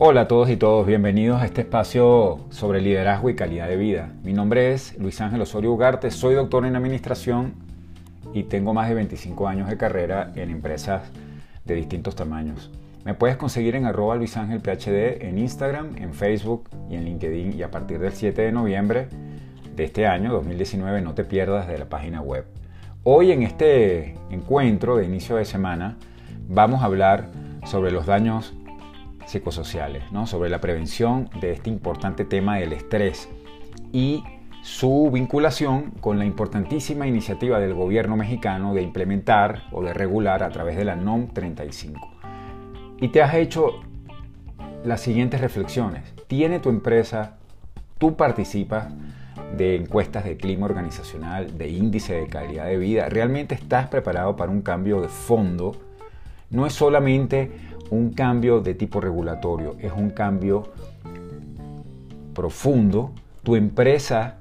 Hola a todos y todos, bienvenidos a este espacio sobre liderazgo y calidad de vida. Mi nombre es Luis Ángel Osorio Ugarte, soy doctor en administración y tengo más de 25 años de carrera en empresas de distintos tamaños. Me puedes conseguir en arroba Luis Ángel PhD en Instagram, en Facebook y en LinkedIn y a partir del 7 de noviembre de este año, 2019, no te pierdas de la página web. Hoy en este encuentro de inicio de semana vamos a hablar sobre los daños psicosociales, ¿no? sobre la prevención de este importante tema del estrés y su vinculación con la importantísima iniciativa del gobierno mexicano de implementar o de regular a través de la NOM 35. Y te has hecho las siguientes reflexiones. ¿Tiene tu empresa, tú participas de encuestas de clima organizacional, de índice de calidad de vida? ¿Realmente estás preparado para un cambio de fondo? No es solamente un cambio de tipo regulatorio, es un cambio profundo. Tu empresa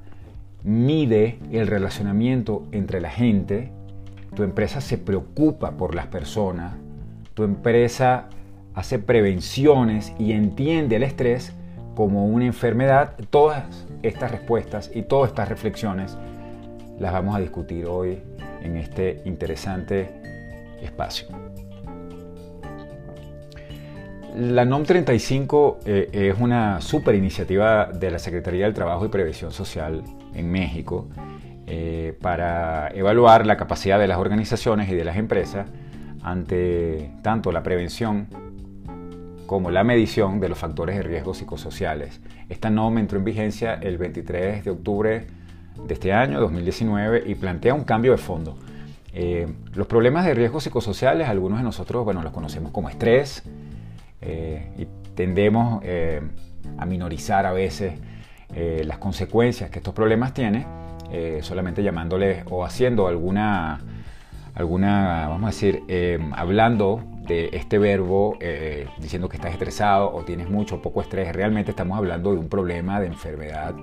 mide el relacionamiento entre la gente, tu empresa se preocupa por las personas, tu empresa hace prevenciones y entiende el estrés como una enfermedad. Todas estas respuestas y todas estas reflexiones las vamos a discutir hoy en este interesante espacio. La NOM 35 eh, es una super iniciativa de la Secretaría del Trabajo y Previsión Social en México eh, para evaluar la capacidad de las organizaciones y de las empresas ante tanto la prevención como la medición de los factores de riesgo psicosociales. Esta NOM entró en vigencia el 23 de octubre de este año, 2019, y plantea un cambio de fondo. Eh, los problemas de riesgo psicosociales, algunos de nosotros, bueno, los conocemos como estrés, eh, y tendemos eh, a minorizar a veces eh, las consecuencias que estos problemas tienen, solamente llamándoles o haciendo alguna, alguna vamos a decir, hablando de este verbo, diciendo que estás estresado o tienes mucho o poco estrés, realmente estamos hablando de un problema de enfermedad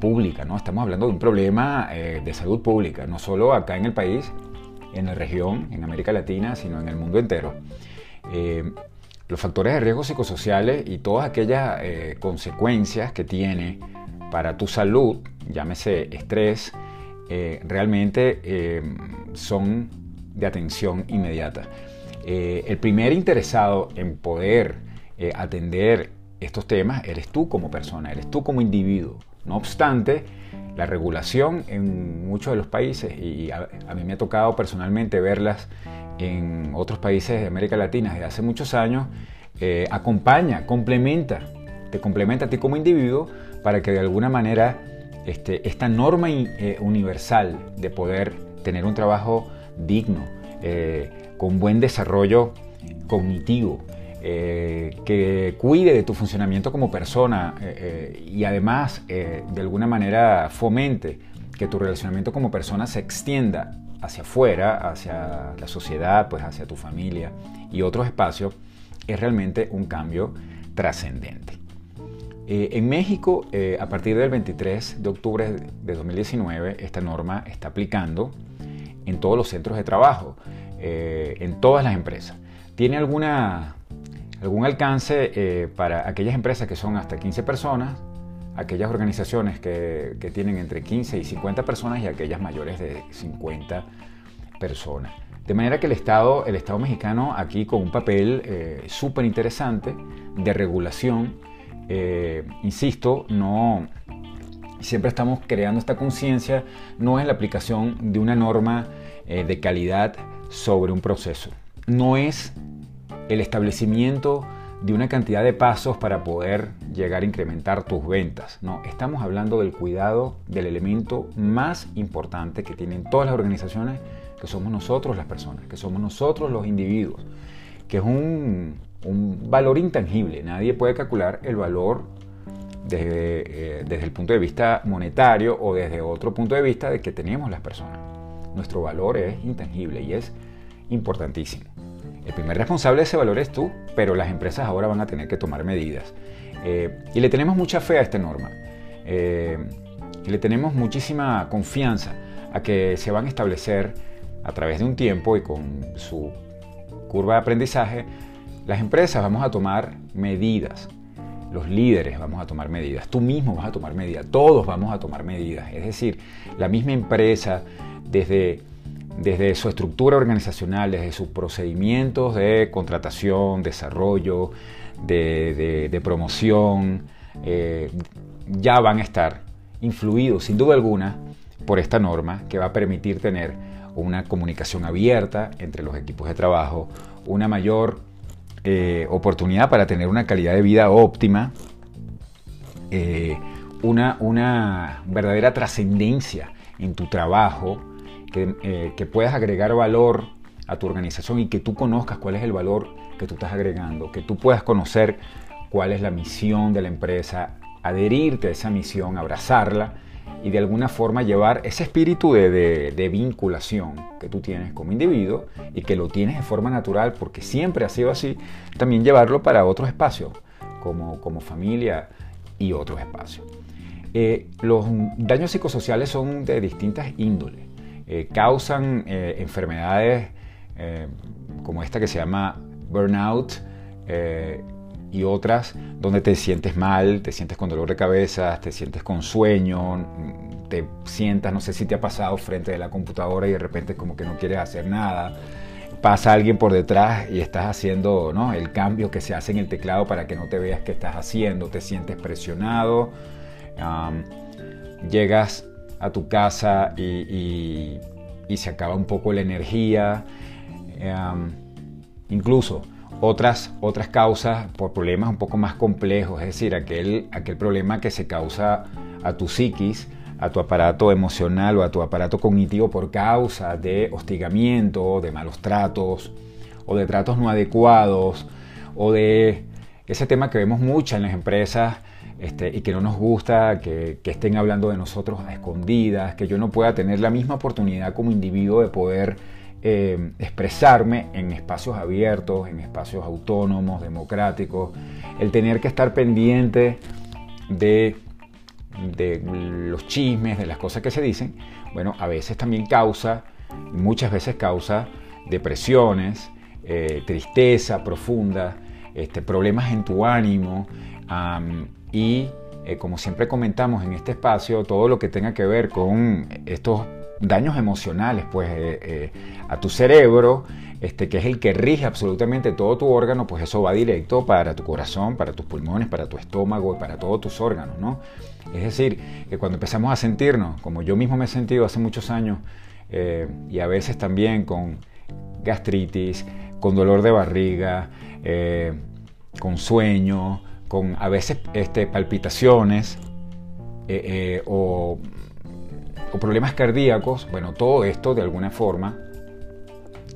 pública, ¿no? Estamos hablando de un problema de salud pública, no solo acá en el país, en la región, en América Latina, sino en el mundo entero. Eh, los factores de riesgo psicosociales y todas aquellas eh, consecuencias que tiene para tu salud, llámese estrés, eh, realmente son de atención inmediata. el primer interesado en poder atender estos temas eres tú como persona, eres tú como individuo. No obstante, la regulación en muchos de los países, y a, a mí me ha tocado personalmente verlas en otros países de América Latina desde hace muchos años, eh, acompaña, complementa, te complementa a ti como individuo para que de alguna manera este, esta norma eh, universal de poder tener un trabajo digno, eh, con buen desarrollo cognitivo, que cuide de tu funcionamiento como persona y además de alguna manera fomente que tu relacionamiento como persona se extienda hacia afuera, hacia la sociedad, pues hacia tu familia y otros espacios, es realmente un cambio trascendente. Eh, en México, eh, a partir del 23 de octubre de 2019, esta norma está aplicando en todos los centros de trabajo, eh, en todas las empresas. Tiene alguna, algún alcance para aquellas empresas que son hasta 15 personas, aquellas organizaciones que, tienen entre 15 y 50 personas y aquellas mayores de 50 personas. De manera que el Estado, el Estado mexicano aquí con un papel eh, súper interesante de regulación, eh, insisto, no, siempre estamos creando esta conciencia, no es la aplicación de una norma eh, de calidad sobre un proceso, no es el establecimiento de una cantidad de pasos para poder llegar a incrementar tus ventas. No, estamos hablando del cuidado del elemento más importante que tienen todas las organizaciones, que somos nosotros las personas, que somos nosotros los individuos, que es un, valor intangible. Nadie puede calcular el valor desde, eh, desde el punto de vista monetario o desde otro punto de vista de que tenemos las personas. Nuestro valor es intangible y es importantísimo. El primer responsable de ese valor es tú, pero las empresas ahora van a tener que tomar medidas. Eh, y le tenemos mucha fe a esta norma. Eh, y le tenemos muchísima confianza a que se van a establecer a través de un tiempo y con su curva de aprendizaje las empresas vamos a tomar medidas, los líderes vamos a tomar medidas, tú mismo vas a tomar medidas, todos vamos a tomar medidas. Es decir, la misma empresa, desde, desde su estructura organizacional, desde sus procedimientos de contratación, desarrollo, de, promoción, eh, ya van a estar influidos sin duda alguna por esta norma que va a permitir tener una comunicación abierta entre los equipos de trabajo, una mayor eh, oportunidad para tener una calidad de vida óptima, eh, una, una, verdadera trascendencia en tu trabajo, que, eh, puedas agregar valor a tu organización y que tú conozcas cuál es el valor que tú estás agregando, que tú puedas conocer cuál es la misión de la empresa, adherirte a esa misión, abrazarla y de alguna forma llevar ese espíritu de, vinculación que tú tienes como individuo y que lo tienes de forma natural porque siempre ha sido así, también llevarlo para otros espacios, como, como familia y otros espacios. Eh, los daños psicosociales son de distintas índoles. Eh, causan eh, enfermedades como esta que se llama burnout, y otras donde te sientes mal, te sientes con dolor de cabeza, te sientes con sueño, te sientas, no sé si te ha pasado frente a la computadora y de repente como que no quieres hacer nada. Pasa alguien por detrás y estás haciendo ¿no? el cambio que se hace en el teclado para que no te veas que estás haciendo, te sientes presionado, llegas a tu casa y, se acaba un poco la energía, incluso otras, otras causas por problemas un poco más complejos, es decir, aquel, aquel problema que se causa a tu psiquis, a tu aparato emocional o a tu aparato cognitivo por causa de hostigamiento, de malos tratos o de tratos no adecuados o de ese tema que vemos mucho en las empresas este, y que no nos gusta que, estén hablando de nosotros a escondidas, que yo no pueda tener la misma oportunidad como individuo de poder eh, expresarme en espacios abiertos, en espacios autónomos, democráticos, el tener que estar pendiente de, de los chismes, de las cosas que se dicen, bueno, a veces también causa, muchas veces causa depresiones, eh, tristeza profunda, este, problemas en tu ánimo y eh, como siempre comentamos en este espacio, todo lo que tenga que ver con estos daños emocionales pues, eh, eh, a tu cerebro, este, que es el que rige absolutamente todo tu órgano, pues eso va directo para tu corazón, para tus pulmones, para tu estómago y para todos tus órganos. ¿no? Es decir, que cuando empezamos a sentirnos, como yo mismo me he sentido hace muchos años, y a veces también con gastritis, con dolor de barriga, con sueño, con a veces este, palpitaciones o o problemas cardíacos, bueno, todo esto de alguna forma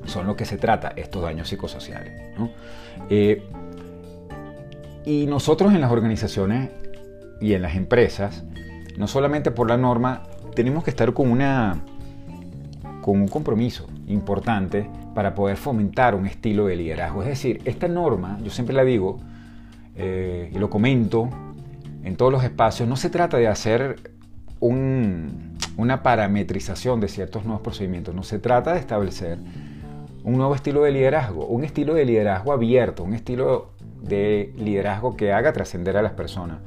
son lo que se trata, estos daños psicosociales. Eh, y nosotros en las organizaciones y en las empresas, no solamente por la norma, tenemos que estar con, una, con un compromiso importante para poder fomentar un estilo de liderazgo. Es decir, esta norma, yo siempre la digo eh, y lo comento en todos los espacios, no se trata de hacer un, una parametrización de ciertos nuevos procedimientos. No se trata de establecer un nuevo estilo de liderazgo, un estilo de liderazgo abierto, un estilo de liderazgo que haga trascender a las personas,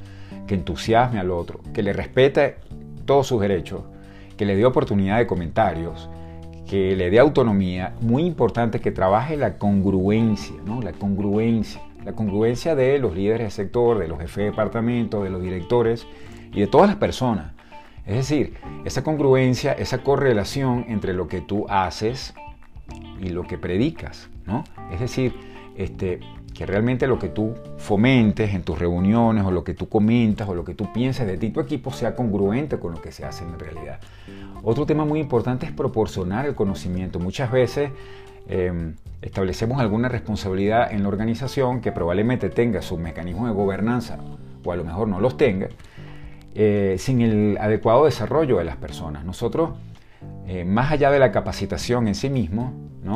que entusiasme al otro, que le respete todos sus derechos, que le dé oportunidad de comentarios, que le dé autonomía. Muy importante que trabaje la congruencia, ¿no? La congruencia. La congruencia de los líderes del sector, de los jefes de departamento, de los directores y de todas las personas. Es decir, esa congruencia, esa correlación entre lo que tú haces y lo que predicas, ¿no? Es decir, este, que realmente lo que tú fomentes en tus reuniones o lo que tú comentas o lo que tú piensas de ti tu equipo sea congruente con lo que se hace en realidad. Otro tema muy importante es proporcionar el conocimiento. Muchas veces em, establecemos alguna responsabilidad en la organización que probablemente tenga su mecanismo de gobernanza o a lo mejor no los tenga eh, sin el adecuado desarrollo de las personas. Nosotros, eh, más allá de la capacitación en sí mismo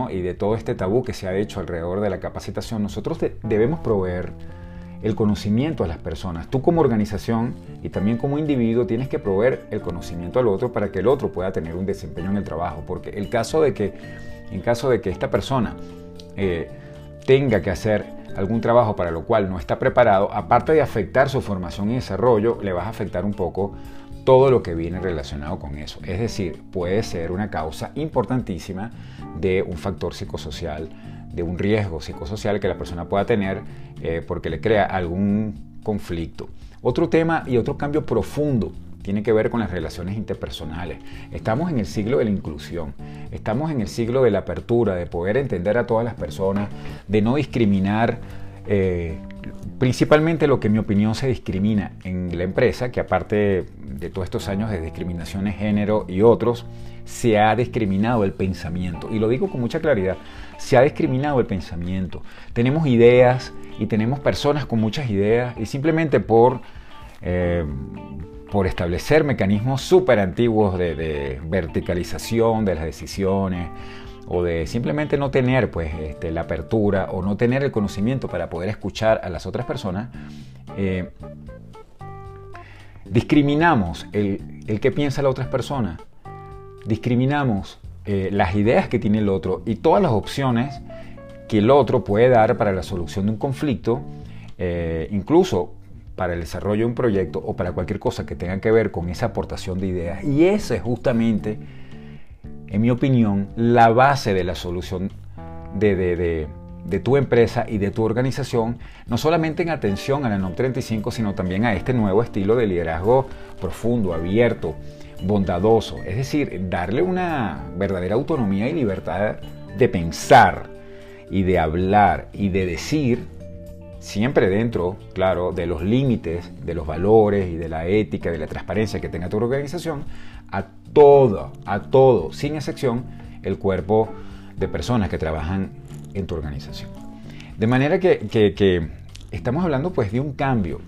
y de todo este tabú que se ha hecho alrededor de la capacitación, nosotros debemos proveer el conocimiento a las personas. Tú como organización y también como individuo tienes que proveer el conocimiento al otro para que el otro pueda tener un desempeño en el trabajo. Porque el caso de que, en caso de que esta persona eh, tenga que hacer algún trabajo para lo cual no está preparado, aparte de afectar su formación y desarrollo, le vas a afectar un poco todo lo que viene relacionado con eso. Es decir, puede ser una causa importantísima de un factor psicosocial, de un riesgo psicosocial que la persona pueda tener eh, porque le crea algún conflicto. Otro tema y otro cambio profundo tiene que ver con las relaciones interpersonales. Estamos en el siglo de la inclusión, estamos en el siglo de la apertura, de poder entender a todas las personas, de no discriminar. Eh, principalmente lo que en mi opinión se discrimina en la empresa, que aparte de todos estos años de discriminación de género y otros, se ha discriminado el pensamiento. Y lo digo con mucha claridad, se ha discriminado el pensamiento. Tenemos ideas y tenemos personas con muchas ideas y simplemente por eh, por establecer mecanismos súper antiguos de, verticalización de las decisiones o de simplemente no tener pues, este, la apertura o no tener el conocimiento para poder escuchar a las otras personas, eh, discriminamos el, el, que piensa la otra persona, discriminamos eh, las ideas que tiene el otro y todas las opciones que el otro puede dar para la solución de un conflicto, eh, incluso para el desarrollo de un proyecto o para cualquier cosa que tenga que ver con esa aportación de ideas. Y esa es justamente, en mi opinión, la base de la solución de, tu empresa y de tu organización, no solamente en atención a la NOM 35, sino también a este nuevo estilo de liderazgo profundo, abierto, bondadoso. Es decir, darle una verdadera autonomía y libertad de pensar y de hablar y de decir siempre dentro, claro, de los límites, de los valores y de la ética, de la transparencia que tenga tu organización, a todo, a todo, sin excepción, el cuerpo de personas que trabajan en tu organización. De manera que, estamos hablando pues de un cambio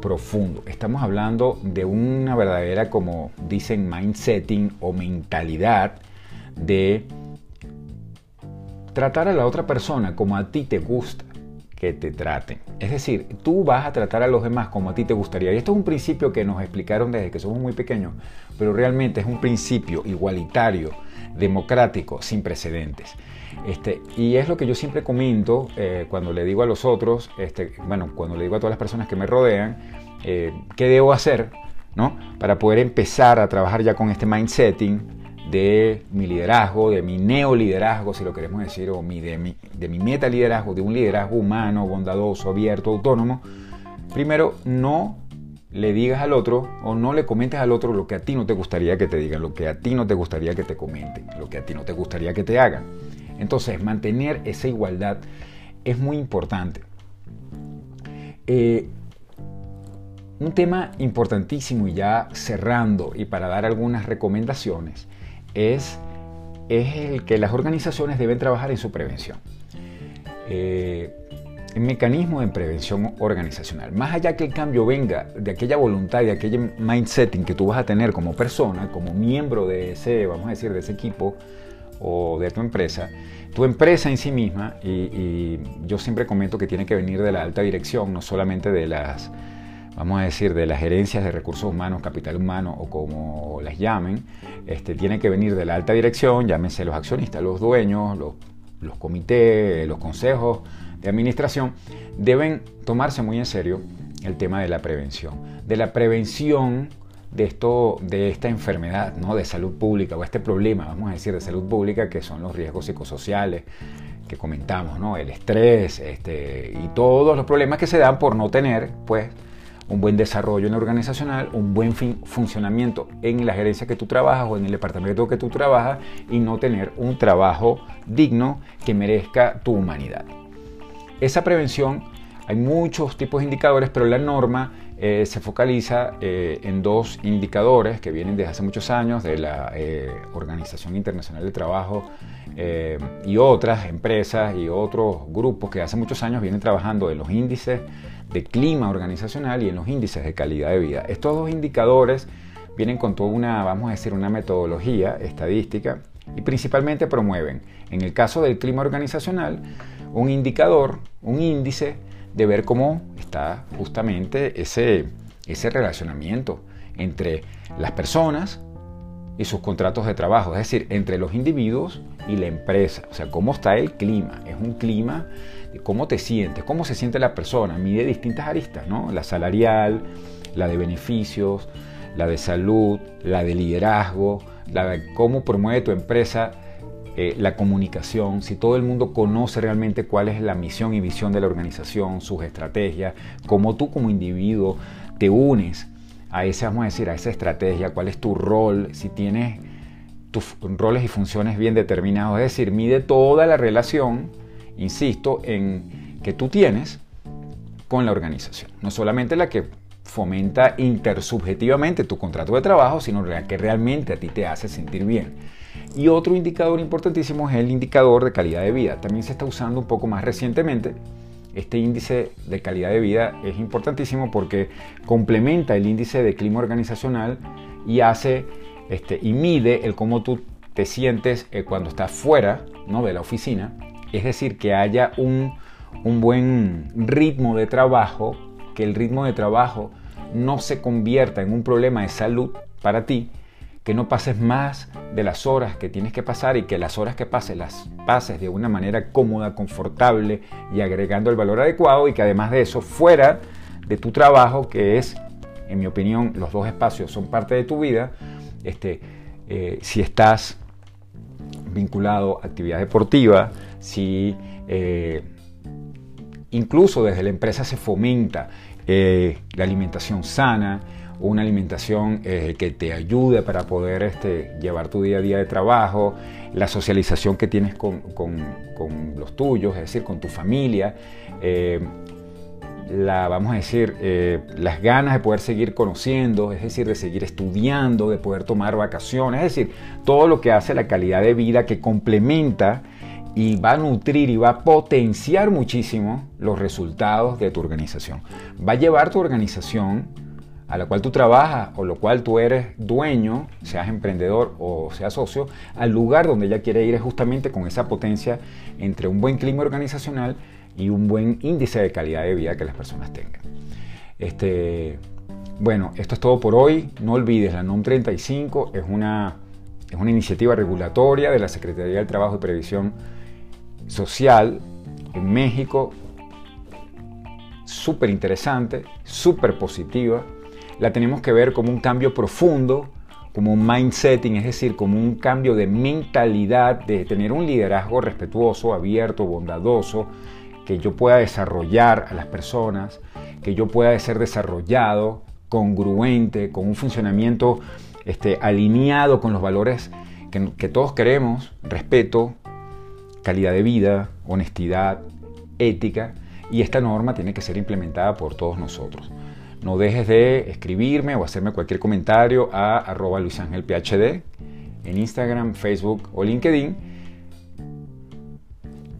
profundo, estamos hablando de una verdadera, como dicen, mindsetting o mentalidad de tratar a la otra persona como a ti te gusta que te traten. Es decir, tú vas a tratar a los demás como a ti te gustaría. Y esto es un principio que nos explicaron desde que somos muy pequeños, pero realmente es un principio igualitario, democrático, sin precedentes. Este, y es lo que yo siempre comento eh, cuando le digo a los otros, este, bueno, cuando le digo a todas las personas que me rodean, eh, qué debo hacer, ¿no? Para poder empezar a trabajar ya con este mindsetting de mi liderazgo, de mi neoliderazgo, si lo queremos decir, o mi, de, mi, meta liderazgo, de un liderazgo humano, bondadoso, abierto, autónomo, primero no le digas al otro o no le comentes al otro lo que a ti no te gustaría que te digan, lo que a ti no te gustaría que te comenten, lo que a ti no te gustaría que te hagan. Entonces, mantener esa igualdad es muy importante. Eh, un tema importantísimo y ya cerrando y para dar algunas recomendaciones es, es el que las organizaciones deben trabajar en su prevención. Eh, el mecanismo de prevención organizacional. Más allá que el cambio venga de aquella voluntad, de aquel mindsetting que tú vas a tener como persona, como miembro de ese, vamos a decir, de ese equipo o de tu empresa, tu empresa en sí misma, y yo siempre comento que tiene que venir de la alta dirección, no solamente de las vamos a decir, de las gerencias de recursos humanos, capital humano o como las llamen, este, tiene que venir de la alta dirección, llámense los accionistas, los dueños, los, los comités, los consejos de administración, deben tomarse muy en serio el tema de la prevención, de la prevención de, esto, de esta enfermedad ¿no? de salud pública o este problema, vamos a decir, de salud pública, que son los riesgos psicosociales que comentamos, ¿no? el estrés este, y todos los problemas que se dan por no tener, pues, un buen desarrollo en organizacional, un buen funcionamiento en la gerencia que tú trabajas o en el departamento que tú trabajas y no tener un trabajo digno que merezca tu humanidad. Esa prevención, hay muchos tipos de indicadores, pero la norma eh, se focaliza eh, en dos indicadores que vienen desde hace muchos años de la eh, Organización Internacional de Trabajo y otras empresas y otros grupos que hace muchos años vienen trabajando en los índices de clima organizacional y en los índices de calidad de vida. Estos dos indicadores vienen con toda una, vamos a decir, una metodología estadística y principalmente promueven, en el caso del clima organizacional, un indicador, un índice de ver cómo está justamente ese, ese relacionamiento entre las personas y sus contratos de trabajo, es decir, entre los individuos y la empresa. O sea, cómo está el clima. Es un clima de cómo te sientes, cómo se siente la persona. Mide distintas aristas, ¿no? La salarial, la de beneficios, la de salud, la de liderazgo, la de cómo promueve tu empresa eh, la comunicación, si todo el mundo conoce realmente cuál es la misión y visión de la organización, sus estrategias, cómo tú como individuo te unes a esa, vamos a decir, a esa estrategia, cuál es tu rol, si tienes tus roles y funciones bien determinados, es decir, mide toda la relación, insisto, en que tú tienes con la organización, no solamente la que fomenta intersubjetivamente tu contrato de trabajo, sino la que realmente a ti te hace sentir bien. Y otro indicador importantísimo es el indicador de calidad de vida. También se está usando un poco más recientemente. Este índice de calidad de vida es importantísimo porque complementa el índice de clima organizacional y hace este, y mide el cómo tú te sientes eh, cuando estás fuera ¿no? de la oficina. Es decir, que haya un, un buen ritmo de trabajo, que el ritmo de trabajo no se convierta en un problema de salud para ti, que no pases más de las horas que tienes que pasar y que las horas que pases las pases de una manera cómoda, confortable y agregando el valor adecuado y que además de eso fuera de tu trabajo, que es, en mi opinión, los dos espacios son parte de tu vida, este, eh, si estás vinculado a actividad deportiva, si eh, incluso desde la empresa se fomenta eh, la alimentación sana, una alimentación eh, que te ayude para poder este, llevar tu día a día de trabajo, la socialización que tienes con, los tuyos, es decir, con tu familia, eh, la, vamos a decir, eh, las ganas de poder seguir conociendo, es decir, de seguir estudiando, de poder tomar vacaciones, es decir, todo lo que hace la calidad de vida que complementa y va a nutrir y va a potenciar muchísimo los resultados de tu organización. Va a llevar tu organización a la cual tú trabajas o lo cual tú eres dueño, seas emprendedor o seas socio, al lugar donde ella quiere ir es justamente con esa potencia entre un buen clima organizacional y un buen índice de calidad de vida que las personas tengan. Este, bueno, esto es todo por hoy. No olvides, la NOM 35 es una, es una iniciativa regulatoria de la Secretaría del Trabajo y Previsión Social en México, súper interesante, súper positiva la tenemos que ver como un cambio profundo, como un mindsetting, es decir, como un cambio de mentalidad, de tener un liderazgo respetuoso, abierto, bondadoso, que yo pueda desarrollar a las personas, que yo pueda ser desarrollado, congruente, con un funcionamiento este, alineado con los valores que, que todos queremos, respeto, calidad de vida, honestidad, ética, y esta norma tiene que ser implementada por todos nosotros. No dejes de escribirme o hacerme cualquier comentario a arroba luisangelphd en Instagram, Facebook o LinkedIn.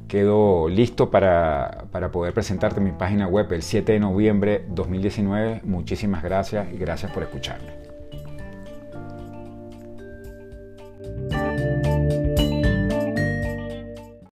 Quedo listo para, para poder presentarte mi página web el 7 de noviembre 2019. Muchísimas gracias y gracias por escucharme.